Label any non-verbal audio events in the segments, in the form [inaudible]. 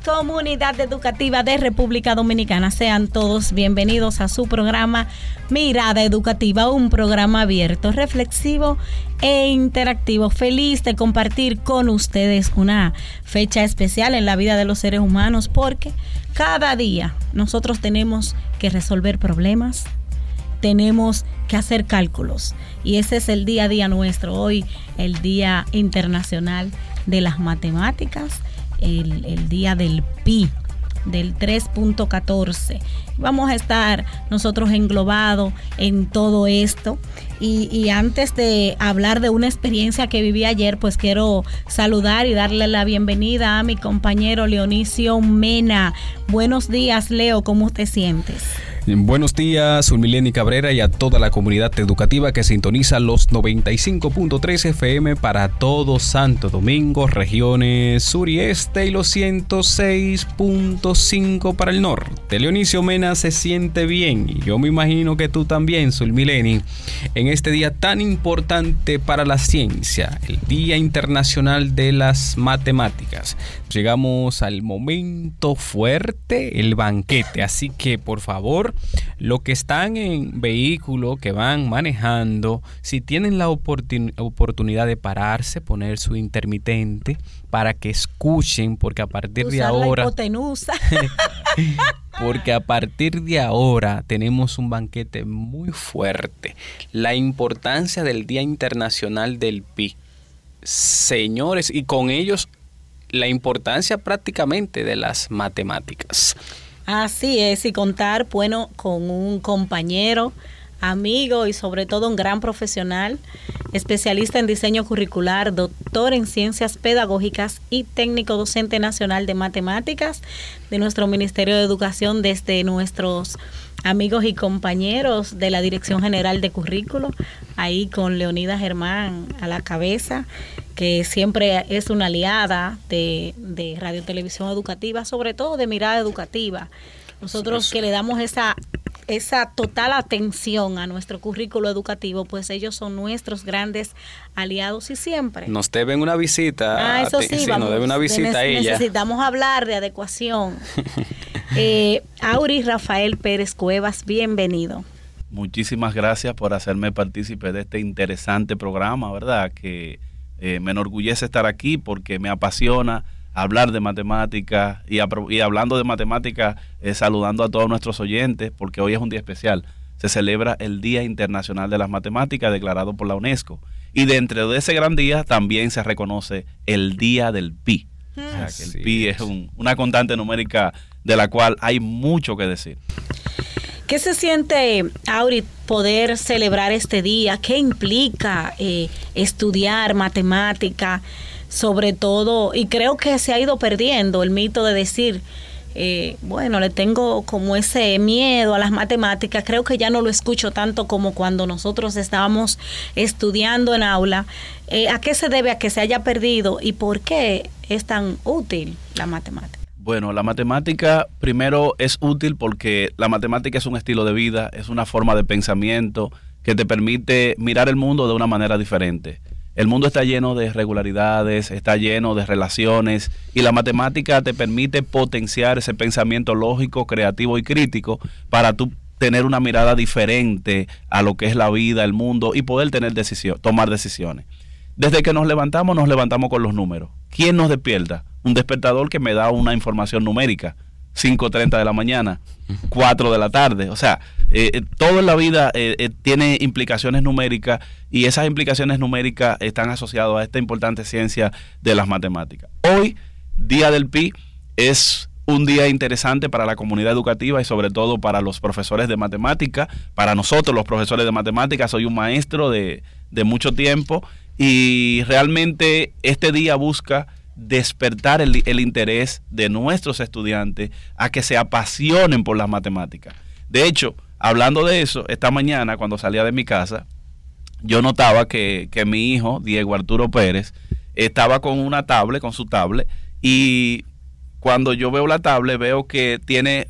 Comunidad educativa de República Dominicana. Sean todos bienvenidos a su programa Mirada Educativa, un programa abierto, reflexivo e interactivo. Feliz de compartir con ustedes una fecha especial en la vida de los seres humanos porque cada día nosotros tenemos que resolver problemas, tenemos que hacer cálculos y ese es el día a día nuestro. Hoy el Día Internacional de las Matemáticas, el, Día del Pi del 3.14. Vamos a estar nosotros englobados en todo esto. Y, y, antes de hablar de una experiencia que viví ayer, pues quiero saludar y darle la bienvenida a mi compañero Leonicio Mena. Buenos días, Leo, ¿cómo te sientes? Buenos días, Ulmileni Cabrera y a toda la comunidad educativa que sintoniza los 95.3 FM para todo Santo Domingo, regiones sur y este y los 106.5 para el norte. Leonicio Mena se siente bien y yo me imagino que tú también, Sulmileni, en este día tan importante para la ciencia, el Día Internacional de las Matemáticas. Llegamos al momento fuerte, el banquete, así que por favor, los que están en vehículo, que van manejando, si tienen la oportun oportunidad de pararse, poner su intermitente para que escuchen, porque a partir Usar de ahora... La hipotenusa. [laughs] porque a partir de ahora tenemos un banquete muy fuerte. La importancia del Día Internacional del PI. Señores, y con ellos la importancia prácticamente de las matemáticas. Así es, y contar, bueno, con un compañero, amigo y sobre todo un gran profesional, especialista en diseño curricular, doctor en ciencias pedagógicas y técnico docente nacional de matemáticas de nuestro Ministerio de Educación desde nuestros amigos y compañeros de la Dirección General de Currículo, ahí con Leonida Germán a la cabeza, que siempre es una aliada de, de Radio Televisión Educativa, sobre todo de mirada educativa. Nosotros que le damos esa esa total atención a nuestro currículo educativo, pues ellos son nuestros grandes aliados y siempre. Nos deben una visita. Ah, eso sí, sí vamos, nos deben una visita a ella. Necesitamos hablar de adecuación. [laughs] eh, Auri Rafael Pérez Cuevas, bienvenido. Muchísimas gracias por hacerme partícipe de este interesante programa, ¿verdad? Que eh, me enorgullece estar aquí porque me apasiona hablar de matemáticas y, y, hablando de matemáticas, eh, saludando a todos nuestros oyentes, porque hoy es un día especial. Se celebra el Día Internacional de las Matemáticas declarado por la UNESCO. Y dentro de ese gran día también se reconoce el Día del Pi. O sea, que el Pi es un, una constante numérica de la cual hay mucho que decir. ¿Qué se siente, Auri, poder celebrar este día? ¿Qué implica eh, estudiar matemática? sobre todo, y creo que se ha ido perdiendo el mito de decir, eh, bueno, le tengo como ese miedo a las matemáticas, creo que ya no lo escucho tanto como cuando nosotros estábamos estudiando en aula. Eh, ¿A qué se debe a que se haya perdido y por qué es tan útil la matemática? Bueno, la matemática primero es útil porque la matemática es un estilo de vida, es una forma de pensamiento que te permite mirar el mundo de una manera diferente. El mundo está lleno de irregularidades, está lleno de relaciones y la matemática te permite potenciar ese pensamiento lógico, creativo y crítico para tú tener una mirada diferente a lo que es la vida, el mundo y poder tener tomar decisiones. Desde que nos levantamos, nos levantamos con los números. ¿Quién nos despierta? Un despertador que me da una información numérica. 5.30 de la mañana, 4 de la tarde. O sea, eh, todo en la vida eh, eh, tiene implicaciones numéricas y esas implicaciones numéricas están asociadas a esta importante ciencia de las matemáticas. Hoy, Día del Pi, es un día interesante para la comunidad educativa y sobre todo para los profesores de matemática, para nosotros los profesores de matemática, soy un maestro de, de mucho tiempo y realmente este día busca despertar el, interés de nuestros estudiantes a que se apasionen por las matemáticas. De hecho, hablando de eso, esta mañana cuando salía de mi casa, yo notaba que, que mi hijo, Diego Arturo Pérez, estaba con una tablet, con su tablet, y cuando yo veo la tablet veo que tiene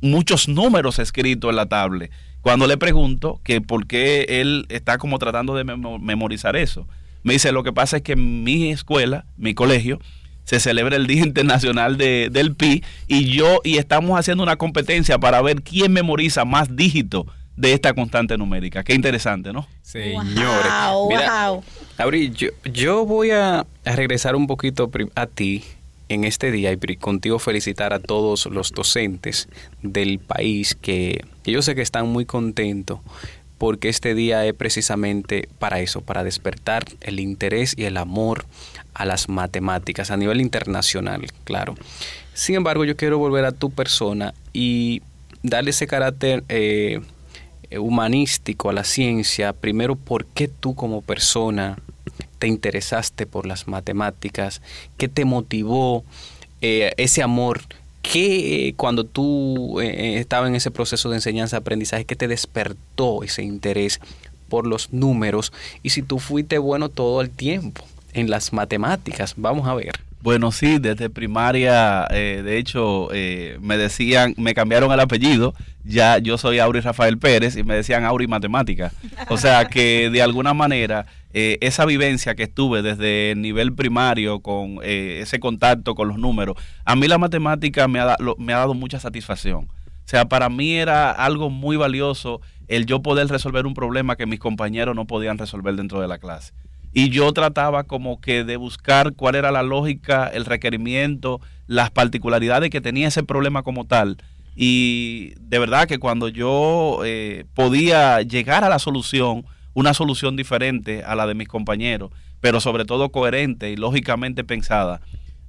muchos números escritos en la tablet. Cuando le pregunto que por qué él está como tratando de memorizar eso, me dice, lo que pasa es que en mi escuela, mi colegio, se celebra el Día [laughs] Internacional de, del PI y yo y estamos haciendo una competencia para ver quién memoriza más dígitos de esta constante numérica. Qué interesante, ¿no? Señores. Wow, yo, yo, voy a, regresar un poquito a ti en este día y contigo felicitar a todos los docentes del país que, yo sé que están muy contentos porque este día es precisamente para eso, para despertar el interés y el amor a las matemáticas a nivel internacional, claro. Sin embargo, yo quiero volver a tu persona y darle ese carácter eh, humanístico a la ciencia. Primero, ¿por qué tú como persona te interesaste por las matemáticas? ¿Qué te motivó eh, ese amor ¿Qué cuando tú eh, eh, estabas en ese proceso de enseñanza-aprendizaje, qué te despertó ese interés por los números? Y si tú fuiste bueno todo el tiempo en las matemáticas, vamos a ver. Bueno, sí, desde primaria, eh, de hecho, me decían, me cambiaron el apellido, ya yo soy Auri Rafael Pérez y me decían Auri Matemática. O sea que de alguna manera eh, esa vivencia que estuve desde el nivel primario con eh, ese contacto con los números, a mí la matemática me ha, me ha dado mucha satisfacción. O sea, para mí era algo muy valioso el yo poder resolver un problema que mis compañeros no podían resolver dentro de la clase. Y yo trataba como que de buscar cuál era la lógica, el requerimiento, las particularidades que tenía ese problema como tal. Y de verdad que cuando yo eh, podía llegar a la solución, una solución diferente a la de mis compañeros, pero sobre todo coherente y lógicamente pensada.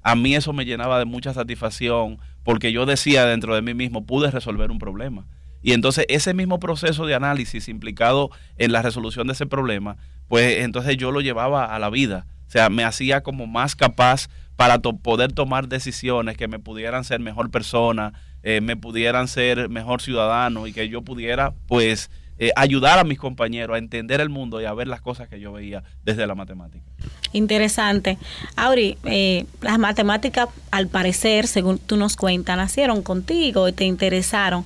A mí eso me llenaba de mucha satisfacción porque yo decía dentro de mí mismo, pude resolver un problema. Y entonces ese mismo proceso de análisis implicado en la resolución de ese problema, pues entonces yo lo llevaba a la vida. O sea, me hacía como más capaz para poder tomar decisiones que me pudieran ser mejor persona, eh, me pudieran ser mejor ciudadano y que yo pudiera pues eh, ayudar a mis compañeros a entender el mundo y a ver las cosas que yo veía desde la matemática. Interesante. Auri, eh, las matemáticas, al parecer, según tú nos cuentas, nacieron contigo y te interesaron.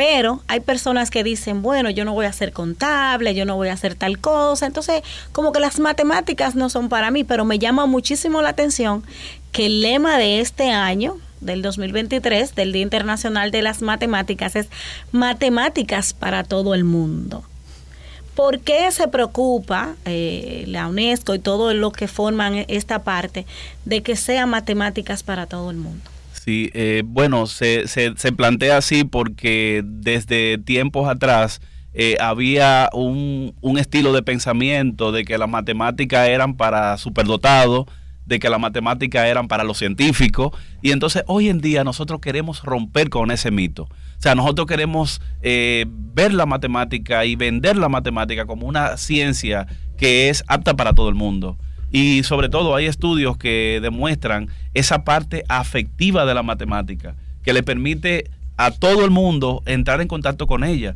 Pero hay personas que dicen, bueno, yo no voy a ser contable, yo no voy a hacer tal cosa. Entonces, como que las matemáticas no son para mí, pero me llama muchísimo la atención que el lema de este año, del 2023 del Día Internacional de las Matemáticas es matemáticas para todo el mundo. ¿Por qué se preocupa eh, la UNESCO y todo lo que forman esta parte de que sea matemáticas para todo el mundo? Sí, eh, bueno, se, se, se, plantea así porque desde tiempos atrás eh, había un, un, estilo de pensamiento de que las matemáticas eran para superdotados, de que las matemáticas eran para los científicos. Y entonces hoy en día nosotros queremos romper con ese mito. O sea, nosotros queremos eh, ver la matemática y vender la matemática como una ciencia que es apta para todo el mundo. Y sobre todo hay estudios que demuestran esa parte afectiva de la matemática, que le permite a todo el mundo entrar en contacto con ella.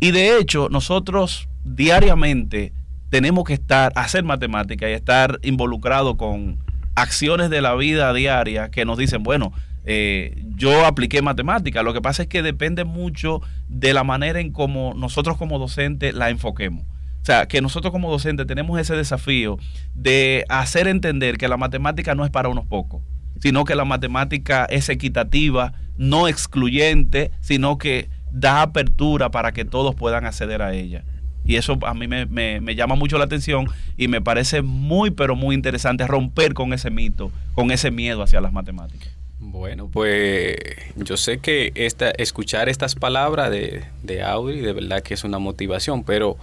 Y de hecho, nosotros diariamente tenemos que estar, hacer matemática y estar involucrado con, acciones de la vida diaria que nos dicen, bueno, eh, yo apliqué matemática. Lo que pasa es que depende mucho de la manera en cómo nosotros como docentes la enfoquemos. O sea, que nosotros como docentes tenemos ese desafío de hacer entender que la matemática no es para unos pocos, sino que la matemática es equitativa, no excluyente, sino que da apertura para que todos puedan acceder a ella. Y eso a mí me, me, llama mucho la atención y me parece muy, pero muy interesante romper con ese mito, con ese miedo hacia las matemáticas. Bueno, pues yo sé que esta, escuchar estas palabras de, de Audi de verdad que es una motivación, pero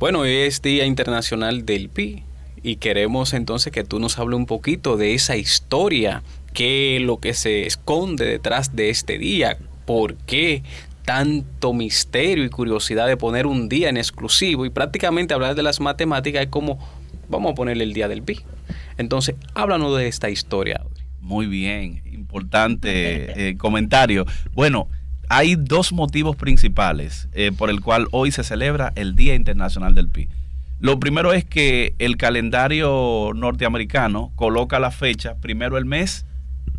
bueno, es Día Internacional del PI y queremos entonces que tú nos hables un poquito de esa historia, qué es lo que se esconde detrás de este día, por qué tanto misterio y curiosidad de poner un día en exclusivo y prácticamente hablar de las matemáticas es como, vamos a ponerle el día del pi. Entonces, háblanos de esta historia. Muy bien, importante eh, comentario. Bueno, hay dos motivos principales eh, por el cual hoy se celebra el Día Internacional del Pi. Lo primero es que el calendario norteamericano coloca la fecha, primero el mes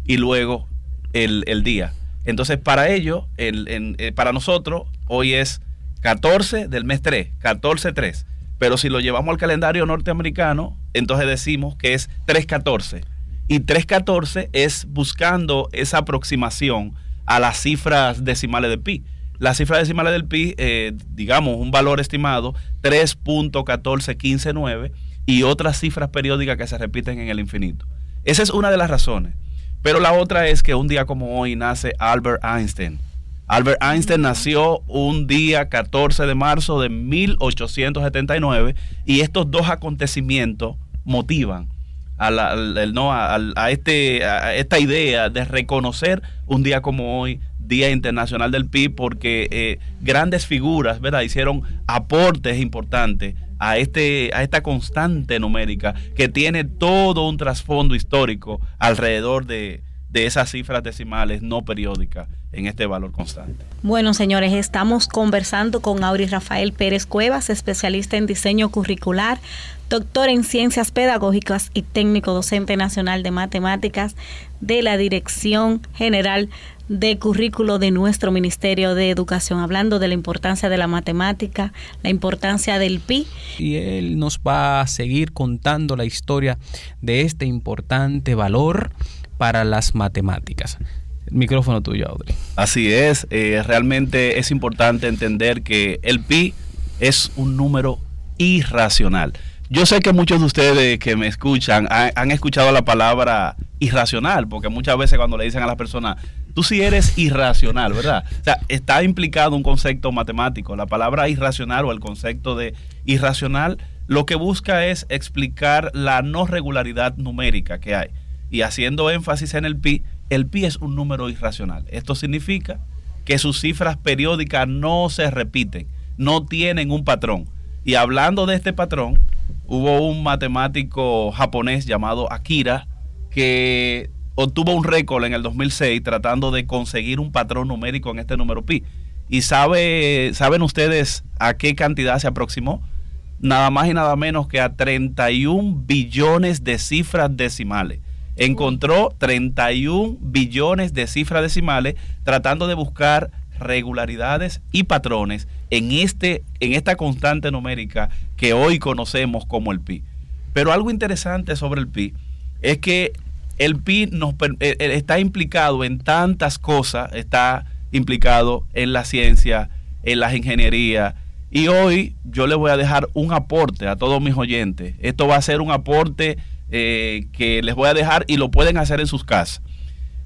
y luego el, día. Entonces, para ello, eh, para nosotros, hoy es 14 del mes 3, 14-3. Pero si lo llevamos al calendario norteamericano, entonces decimos que es 3-14. Y 3-14 es buscando esa aproximación a las cifras decimales de pi. Las cifras decimales del pi, eh, digamos, un valor estimado 3.14159 y otras cifras periódicas que se repiten en el infinito. Esa es una de las razones. Pero la otra es que un día como hoy nace Albert Einstein. Albert Einstein nació un día 14 de marzo de 1879 y estos dos acontecimientos motivan a, no, a, este, a esta idea de reconocer un día como hoy, Día Internacional del PIB, porque eh, grandes figuras ¿verdad? hicieron aportes importantes a, este, a esta constante numérica que tiene todo un trasfondo histórico alrededor de, de esas cifras decimales no periódicas en este valor constante. Bueno, señores, estamos conversando con Auri Rafael Pérez Cuevas, especialista en diseño curricular, doctor en ciencias pedagógicas y técnico docente nacional de matemáticas de la Dirección General de Currículo de nuestro Ministerio de Educación, hablando de la importancia de la matemática, la importancia del PI. Y él nos va a seguir contando la historia de este importante valor para las matemáticas. Micrófono tuyo, Audrey. Así es, eh, realmente es importante entender que el pi es un número irracional. Yo sé que muchos de ustedes que me escuchan han, escuchado la palabra irracional, porque muchas veces cuando le dicen a las personas, tú sí eres irracional, ¿verdad? O sea, está implicado un concepto matemático. La palabra irracional o el concepto de irracional lo que busca es explicar la no regularidad numérica que hay. Y haciendo énfasis en el pi, el pi es un número irracional. Esto significa que sus cifras periódicas no se repiten, no tienen un patrón. Y hablando de este patrón, hubo un matemático japonés llamado Akira que obtuvo un récord en el 2006 tratando de conseguir un patrón numérico en este número pi. ¿Y sabe, saben ustedes a qué cantidad se aproximó? Nada más y nada menos que a 31 billones de cifras decimales encontró 31 billones de cifras decimales tratando de buscar regularidades y patrones en, este, en esta constante numérica que hoy conocemos como el pi. Pero algo interesante sobre el pi es que el pi eh, eh, está implicado en tantas cosas, está implicado en la ciencia, en las ingenierías, y hoy yo le voy a dejar un aporte a todos mis oyentes. Esto va a ser un aporte eh, que les voy a dejar y lo pueden hacer en sus casas.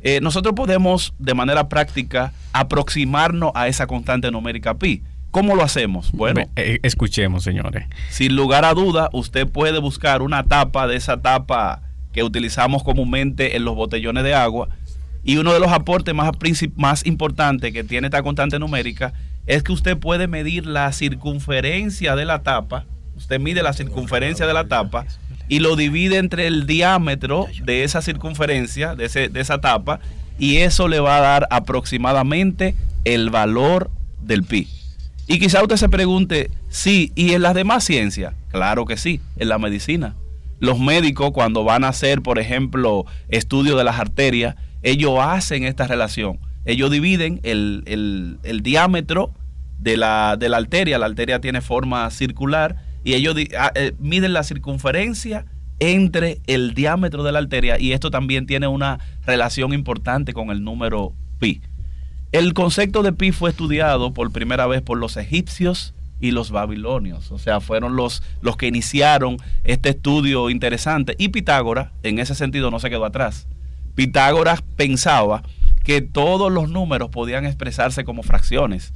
Eh, nosotros podemos de manera práctica aproximarnos a esa constante numérica pi. ¿Cómo lo hacemos? Bueno, eh, escuchemos, señores. Sin lugar a duda, usted puede buscar una tapa de esa tapa que utilizamos comúnmente en los botellones de agua. Y uno de los aportes más, más importantes que tiene esta constante numérica es que usted puede medir la circunferencia de la tapa. Usted mide la circunferencia de la tapa y lo divide entre el diámetro de esa circunferencia, de, esa tapa, y eso le va a dar aproximadamente el valor del pi. Y quizá usted se pregunte, sí, ¿y en las demás ciencias? Claro que sí, en la medicina. Los médicos cuando van a hacer, por ejemplo, estudio de las arterias, ellos hacen esta relación. Ellos dividen el, diámetro de la, de la arteria, la arteria tiene forma circular, y ellos ah, eh, miden la circunferencia entre el diámetro de la arteria y esto también tiene una relación importante con el número pi. El concepto de pi fue estudiado por primera vez por los egipcios y los babilonios, o sea, fueron los, los que iniciaron este estudio interesante y Pitágoras en ese sentido no se quedó atrás. Pitágoras pensaba que todos los números podían expresarse como fracciones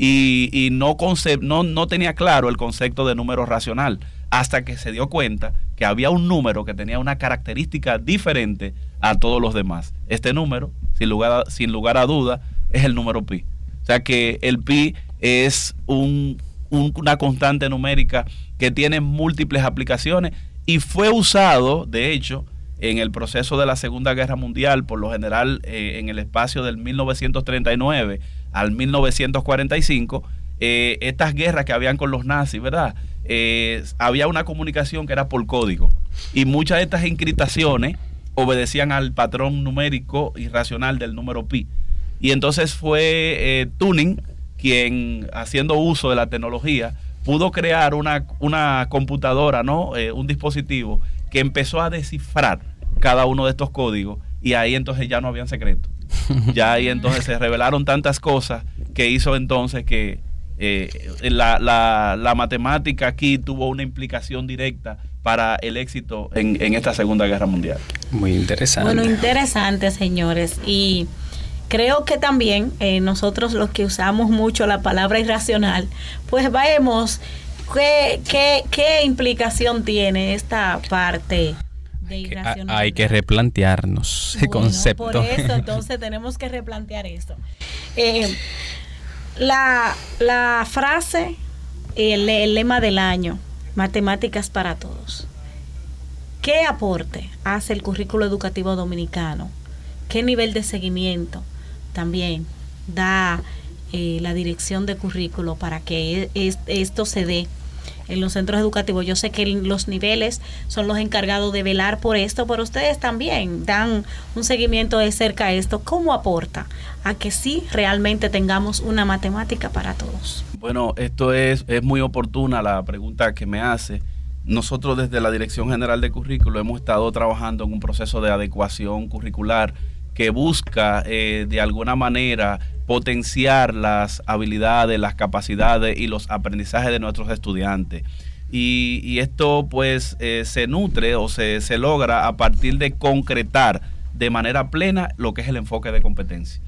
y, no, no, no tenía claro el concepto de número racional hasta que se dio cuenta que había un número que tenía una característica diferente a todos los demás. Este número, sin lugar a, sin lugar a duda, es el número pi. O sea que el pi es una constante numérica que tiene múltiples aplicaciones y fue usado, de hecho, en el proceso de la Segunda Guerra Mundial, por lo general eh, en el espacio del 1939 al 1945, eh, estas guerras que habían con los nazis, ¿verdad? Eh, había una comunicación que era por código y muchas de estas encriptaciones obedecían al patrón numérico irracional del número pi. Y entonces fue Tuning quien, haciendo uso de la tecnología, pudo crear una, una computadora, ¿no? un dispositivo que empezó a descifrar cada uno de estos códigos y ahí entonces ya no habían secretos. [laughs] Ya ahí entonces se revelaron tantas cosas que hizo entonces que eh, la, la, matemática aquí tuvo una implicación directa para el éxito en, en, esta Segunda Guerra Mundial. Muy interesante. Bueno, interesante, señores. Y creo que también eh, nosotros los que usamos mucho la palabra irracional, pues vemos qué, qué, qué implicación tiene esta parte hay que replantearnos ese concepto. Por eso, [laughs] entonces tenemos que replantear esto. Eh, la, la, frase, el, el lema del año, matemáticas para todos. ¿Qué aporte hace el currículo educativo dominicano? ¿Qué nivel de seguimiento también da eh, la dirección de currículo para que e, esto se dé en los centros educativos. Yo sé que los niveles son los encargados de velar por esto, pero ustedes también dan un seguimiento de cerca a esto. ¿Cómo aporta a que sí realmente tengamos una matemática para todos? Bueno, esto es, es muy oportuna la pregunta que me hace. Nosotros desde la Dirección General de Currículo hemos estado trabajando en un proceso de adecuación curricular que busca eh, de alguna manera potenciar las habilidades, las capacidades y los aprendizajes de nuestros estudiantes. Y, esto pues eh, se nutre o se, se logra a partir de concretar de manera plena lo que es el enfoque de competencia.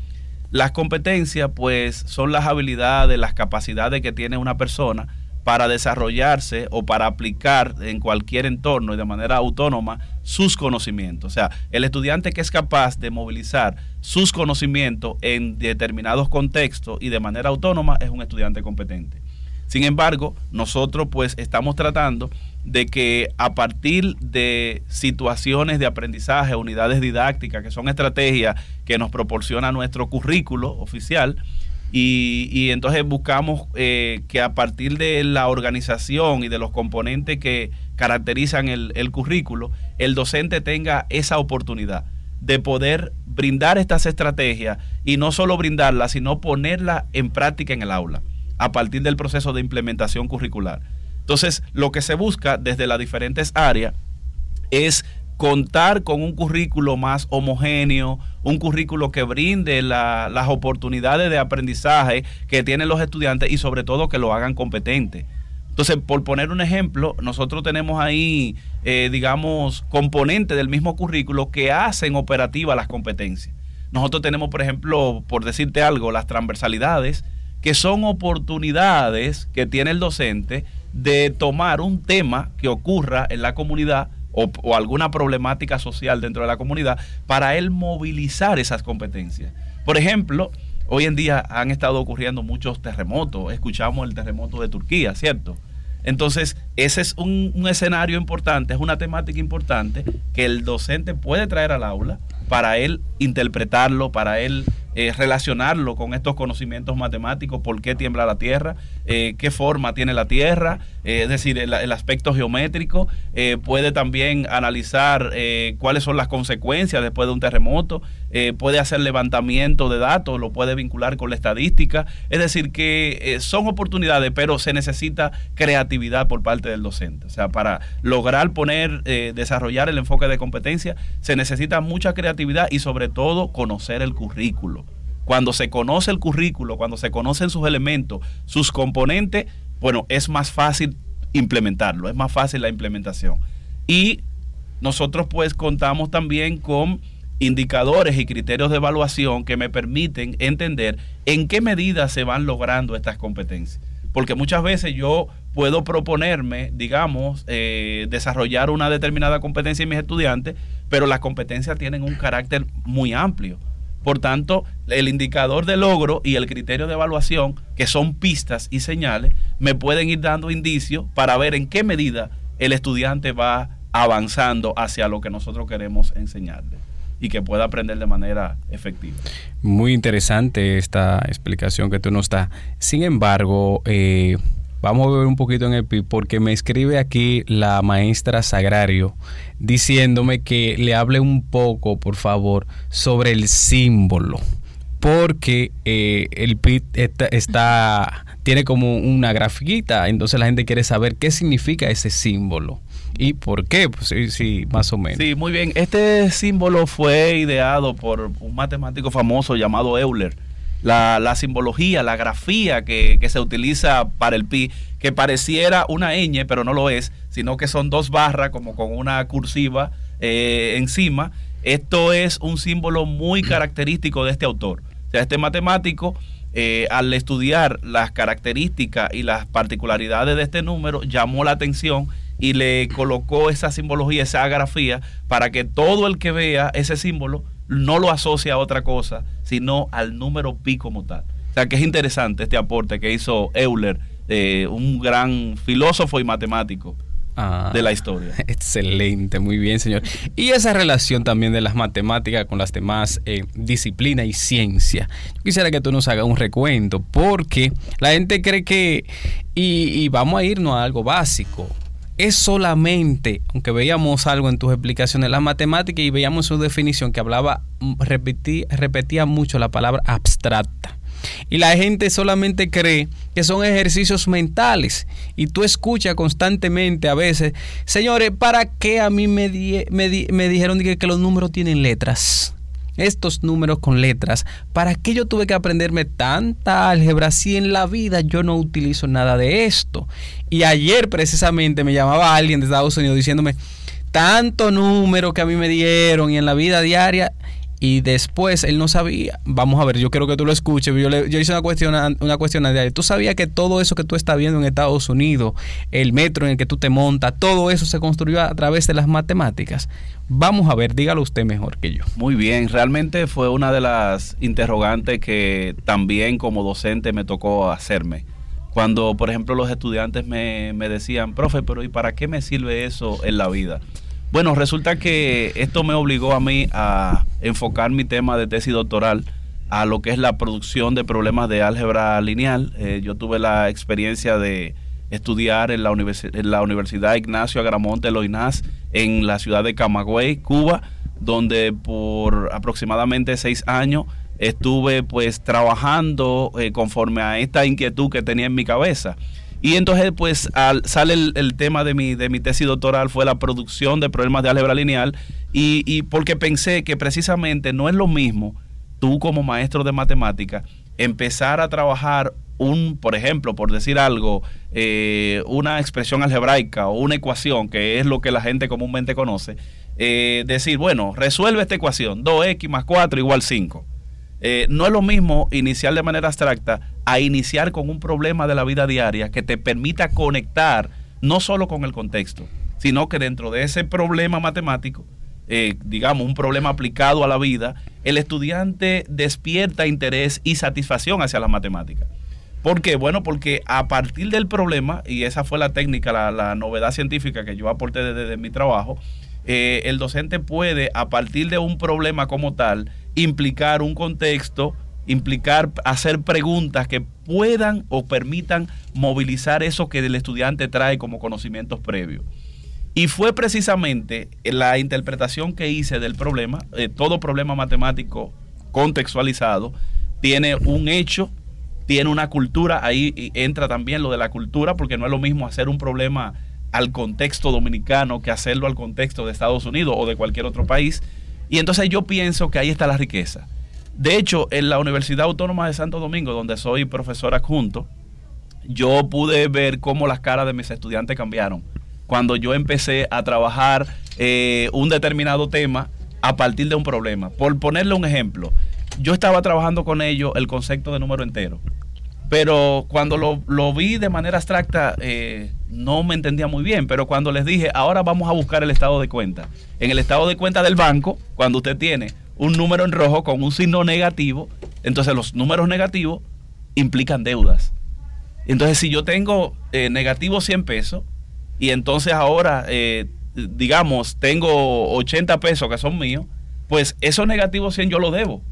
Las competencias pues son las habilidades, las capacidades que tiene una persona para desarrollarse o para aplicar en cualquier entorno y de manera autónoma sus conocimientos. O sea, el estudiante que es capaz de movilizar sus conocimientos en determinados contextos y de manera autónoma es un estudiante competente. Sin embargo, nosotros pues estamos tratando de que a partir de situaciones de aprendizaje, unidades didácticas, que son estrategias que nos proporciona nuestro currículo oficial, y, entonces buscamos eh, que a partir de la organización y de los componentes que caracterizan el, el currículo, el docente tenga esa oportunidad de poder brindar estas estrategias y no solo brindarlas, sino ponerlas en práctica en el aula a partir del proceso de implementación curricular. Entonces, lo que se busca desde las diferentes áreas es contar con un currículo más homogéneo, un currículo que brinde las oportunidades de aprendizaje que tienen los estudiantes y sobre todo que lo hagan competente. Entonces, por poner un ejemplo, nosotros tenemos ahí, eh, digamos, componentes del mismo currículo que hacen operativas las competencias. Nosotros tenemos, por ejemplo, por decirte algo, las transversalidades, que son oportunidades que tiene el docente de tomar un tema que ocurra en la comunidad, o, alguna problemática social dentro de la comunidad para él movilizar esas competencias. Por ejemplo, hoy en día han estado ocurriendo muchos terremotos. Escuchamos el terremoto de Turquía, ¿cierto? Entonces, ese es un, un, escenario importante, es una temática importante que el docente puede traer al aula para él interpretarlo, para él eh, relacionarlo con estos conocimientos matemáticos, por qué tiembla la Tierra, eh, qué forma tiene la Tierra, eh, es decir, el, aspecto geométrico, puede también analizar cuáles son las consecuencias después de un terremoto, puede hacer levantamiento de datos, lo puede vincular con la estadística, es decir, que son oportunidades, pero se necesita creatividad por parte del docente. O sea, para lograr poner, desarrollar el enfoque de competencia, se necesita mucha creatividad y sobre todo conocer el currículo. Cuando se conoce el currículo, cuando se conocen sus elementos, sus componentes, bueno, es más fácil implementarlo, es más fácil la implementación. Y nosotros pues contamos también con indicadores y criterios de evaluación que me permiten entender en qué medida se van logrando estas competencias. Porque muchas veces yo puedo proponerme, digamos, eh, desarrollar una determinada competencia en mis estudiantes, pero las competencias tienen un carácter muy amplio. Por tanto, el indicador de logro y el criterio de evaluación, que son pistas y señales, me pueden ir dando indicios para ver en qué medida el estudiante va avanzando hacia lo que nosotros queremos enseñarle y que pueda aprender de manera efectiva. Muy interesante esta explicación que tú nos das. Sin embargo, eh, vamos a ver un poquito en el PIB porque me escribe aquí la maestra Sagrario diciéndome que le hable un poco, por favor, sobre el símbolo. Porque eh, el PIB está, tiene como una grafiquita, entonces la gente quiere saber qué significa ese símbolo. ¿Y por qué? Pues sí, más o menos. Sí, muy bien. Este símbolo fue ideado por un matemático famoso llamado Euler. La, simbología, la grafía que, se utiliza para el pi, que pareciera una ñ, pero no lo es, sino que son dos barras como con una cursiva eh, encima. Esto es un símbolo muy característico de este autor. O sea, este matemático, eh, al estudiar las características y las particularidades de este número, llamó la atención y le colocó esa simbología, esa grafía, para que todo el que vea ese símbolo no lo asocie a otra cosa, sino al número pi como tal. O sea que es interesante este aporte que hizo Euler, eh, un gran filósofo y matemático. Ah, de la historia. [laughs] Excelente, muy bien, señor. Y esa relación también de las matemáticas con las demás eh, disciplinas y ciencia. Yo quisiera que tú nos hagas un recuento, porque la gente cree que, y vamos a irnos a algo básico, es solamente, aunque veíamos algo en tus explicaciones, la matemática y veíamos su definición que hablaba, mm, repetía mucho la palabra abstracta. Y la gente solamente cree que son ejercicios mentales. Y tú escuchas constantemente a veces, señores, ¿para qué a mí me, me, dijeron que, que los números tienen letras? Estos números con letras. ¿Para qué yo tuve que aprenderme tanta álgebra si en la vida yo no utilizo nada de esto? Y ayer precisamente me llamaba alguien de Estados Unidos diciéndome, tanto número que a mí me dieron y en la vida diaria y después él no sabía. Vamos a ver, yo quiero que tú lo escuches. Yo, le, hice una cuestión, una cuestión diaria. ¿Tú sabías que todo eso que tú estás viendo en Estados Unidos, el metro en el que tú te montas, todo eso se construyó a través de las matemáticas? Vamos a ver, dígalo usted mejor que yo. Muy bien, realmente fue una de las interrogantes que también como docente me tocó hacerme. Cuando, por ejemplo, los estudiantes me, me decían, profe, pero ¿y para qué me sirve eso en la vida? Bueno, resulta que esto me obligó a mí a enfocar mi tema de tesis doctoral a lo que es la producción de problemas de álgebra lineal. Eh, yo tuve la experiencia de estudiar en la, Universidad Ignacio Agramonte Loinás en la ciudad de Camagüey, Cuba, donde por aproximadamente seis años estuve pues trabajando eh, conforme a esta inquietud que tenía en mi cabeza. Y entonces, pues, al, sale el, tema de mi, de mi tesis doctoral, fue la producción de problemas de álgebra lineal, y, porque pensé que precisamente no es lo mismo tú como maestro de matemática empezar a trabajar un, por ejemplo, por decir algo, eh, una expresión algebraica o una ecuación, que es lo que la gente comúnmente conoce, eh, decir, bueno, resuelve esta ecuación, 2x más 4 igual 5. Eh, no es lo mismo iniciar de manera abstracta a iniciar con un problema de la vida diaria que te permita conectar no solo con el contexto, sino que dentro de ese problema matemático, eh, digamos, un problema aplicado a la vida, el estudiante despierta interés y satisfacción hacia las matemáticas. ¿Por qué? Bueno, porque a partir del problema, y esa fue la técnica, la, novedad científica que yo aporté desde, mi trabajo, eh, el docente puede, a partir de un problema como tal, implicar un contexto, implicar hacer preguntas que puedan o permitan movilizar eso que el estudiante trae como conocimientos previos. Y fue precisamente la interpretación que hice del problema, eh, todo problema matemático contextualizado tiene un hecho, tiene una cultura, ahí entra también lo de la cultura, porque no es lo mismo hacer un problema al contexto dominicano que hacerlo al contexto de Estados Unidos o de cualquier otro país. Y entonces yo pienso que ahí está la riqueza. De hecho, en la Universidad Autónoma de Santo Domingo, donde soy profesor adjunto, yo pude ver cómo las caras de mis estudiantes cambiaron cuando yo empecé a trabajar eh, un determinado tema a partir de un problema. Por ponerle un ejemplo, yo estaba trabajando con ellos el concepto de número entero, pero cuando lo, vi de manera abstracta eh, no me entendía muy bien, pero cuando les dije, ahora vamos a buscar el estado de cuenta. En el estado de cuenta del banco, cuando usted tiene un número en rojo con un signo negativo, entonces los números negativos implican deudas. Entonces si yo tengo eh, negativo 100 pesos y entonces ahora eh, digamos, tengo 80 pesos que son míos, pues esos negativos 100 yo los debo.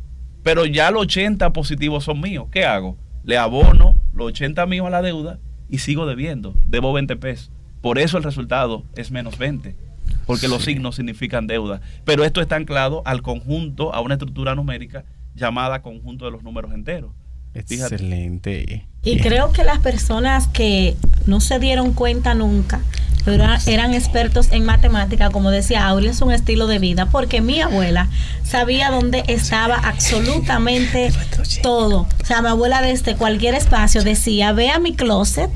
Pero ya los 80 positivos son míos. ¿Qué hago? Le abono los 80 míos a la deuda y sigo debiendo. Debo 20 pesos. Por eso el resultado es menos 20. Porque los signos significan deuda. Pero esto está anclado al conjunto, a una estructura numérica llamada conjunto de los números enteros. Excelente. Y creo que las personas que no se dieron cuenta nunca, pero eran expertos en matemática, como decía Aurea, es un estilo de vida, porque mi abuela sabía dónde estaba absolutamente todo. O sea, mi abuela desde cualquier espacio decía, ve a mi closet,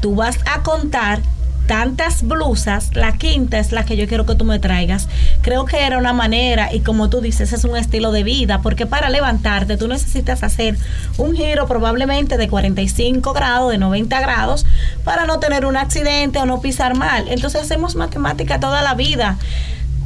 tú vas a contar tantas blusas, la quinta es la que yo quiero que tú me traigas. Creo que era una manera y como tú dices, es un estilo de vida, porque para levantarte tú necesitas hacer un giro probablemente de 45 grados, de 90 grados, para no tener un accidente o no pisar mal. Entonces hacemos matemática toda la vida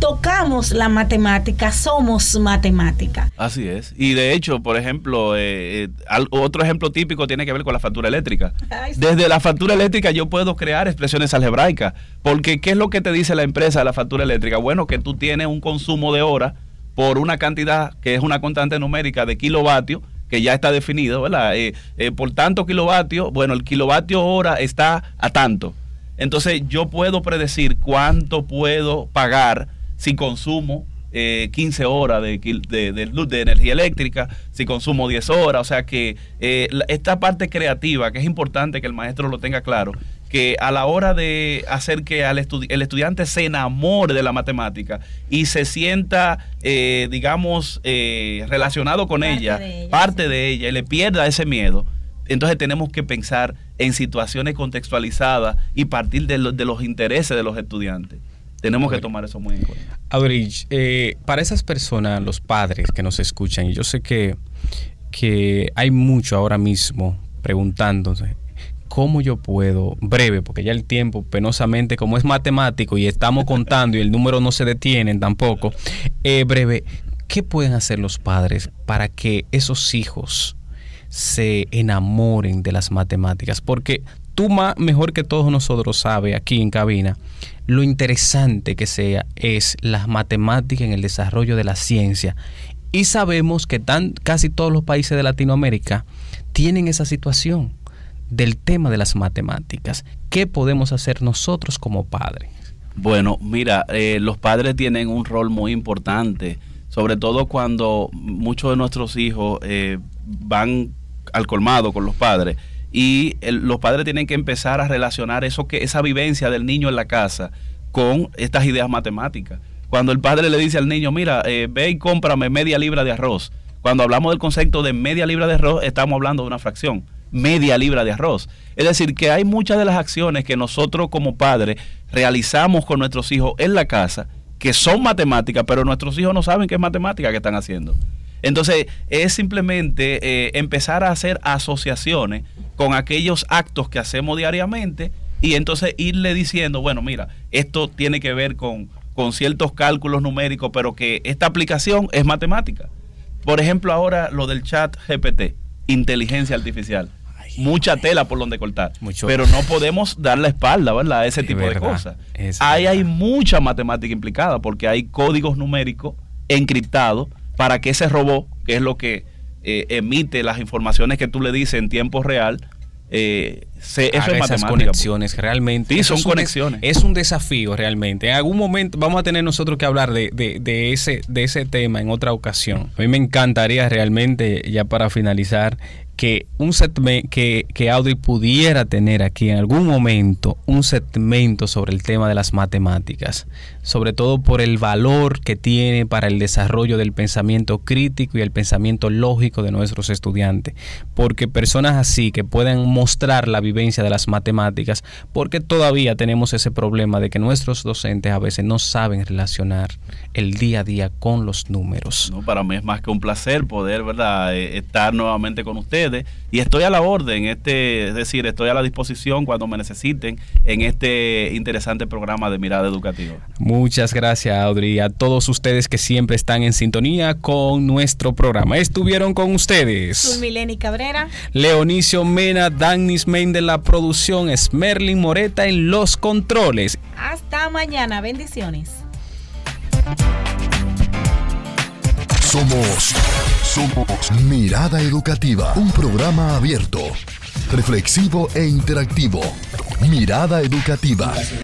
tocamos la matemática, somos matemática. Así es. Y de hecho, por ejemplo, eh, eh, otro ejemplo típico tiene que ver con la factura eléctrica. [laughs] Desde la factura eléctrica yo puedo crear expresiones algebraicas. Porque, ¿qué es lo que te dice la empresa de la factura eléctrica? Bueno, que tú tienes un consumo de hora por una cantidad que es una constante numérica de kilovatios que ya está definido, ¿verdad? Eh, por tanto kilovatios, bueno, el kilovatio hora está a tanto. Entonces yo puedo predecir cuánto puedo pagar si consumo 15 eh, horas de, de, de, energía eléctrica, si consumo 10 horas, o sea que eh, esta parte creativa, que es importante que el maestro lo tenga claro, que a la hora de hacer que al el estudiante se enamore de la matemática y se sienta, eh, digamos, relacionado con ella, parte de ella, y le pierda ese miedo, entonces tenemos que pensar en situaciones contextualizadas y partir de los intereses de los estudiantes. Tenemos que tomar eso muy en cuenta. Average, eh, para esas personas, los padres que nos escuchan, y yo sé que, que hay mucho ahora mismo preguntándose, ¿cómo yo puedo, breve, porque ya el tiempo penosamente, como es matemático y estamos contando y el número no se detiene tampoco, eh, breve, ¿qué pueden hacer los padres para que esos hijos se enamoren de las matemáticas? Porque tú más, mejor que todos nosotros sabes aquí en cabina lo interesante que sea es las matemáticas en el desarrollo de la ciencia. Y sabemos que tan, casi todos los países de Latinoamérica tienen esa situación del tema de las matemáticas. ¿Qué podemos hacer nosotros como padres? Bueno, mira, eh, los padres tienen un rol muy importante, sobre todo cuando muchos de nuestros hijos eh, van al colmado con los padres y los padres tienen que empezar a relacionar eso que esa vivencia del niño en la casa con estas ideas matemáticas. Cuando el padre le dice al niño, mira, eh, ve y cómprame media libra de arroz. Cuando hablamos del concepto de media libra de arroz, estamos hablando de una fracción, media libra de arroz. Es decir, que hay muchas de las acciones que nosotros como padres realizamos con nuestros hijos en la casa, que son matemáticas, pero nuestros hijos no saben qué es matemática que están haciendo. Entonces, es simplemente eh, empezar a hacer asociaciones con aquellos actos que hacemos diariamente y entonces irle diciendo, bueno, mira, esto tiene que ver con, con ciertos cálculos numéricos, pero que esta aplicación es matemática. Por ejemplo, ahora lo del chat GPT, inteligencia artificial. Mucha tela por donde cortar. Pero no podemos dar la espalda, ¿verdad? A ese tipo de cosas. Ahí hay mucha matemática implicada porque hay códigos numéricos encriptados para que ese robot, que es lo que eh, emite las informaciones que tú le dices en tiempo real, eh, se, eso es esas conexiones realmente. Sí, son conexiones. es un desafío realmente. En algún momento vamos a tener nosotros que hablar de, de, ese, de ese tema en otra ocasión. A mí me encantaría realmente, ya para finalizar, que un segmento, que, que Audrey pudiera tener aquí en algún momento un segmento sobre el tema de las matemáticas, sobre todo por el valor que tiene para el desarrollo del pensamiento crítico y el pensamiento lógico de nuestros estudiantes, porque personas así que puedan mostrar la vivencia de las matemáticas, porque todavía tenemos ese problema de que nuestros docentes a veces no saben relacionar el día a día con los números. No, para mí es más que un placer poder, ¿verdad?, eh, estar nuevamente con ustedes ustedes y estoy a la orden, este, es decir, estoy a la disposición cuando me necesiten en este interesante programa de Mirada Educativa. Muchas gracias, Audrey, a todos ustedes que siempre están en sintonía con nuestro programa. Estuvieron con ustedes. Mileni Cabrera. Leonicio Mena, Danis Main de la producción, Smerlin Moreta en los controles. Hasta mañana, bendiciones. Somos, somos Mirada Educativa, un programa abierto, reflexivo e interactivo. Mirada Educativa.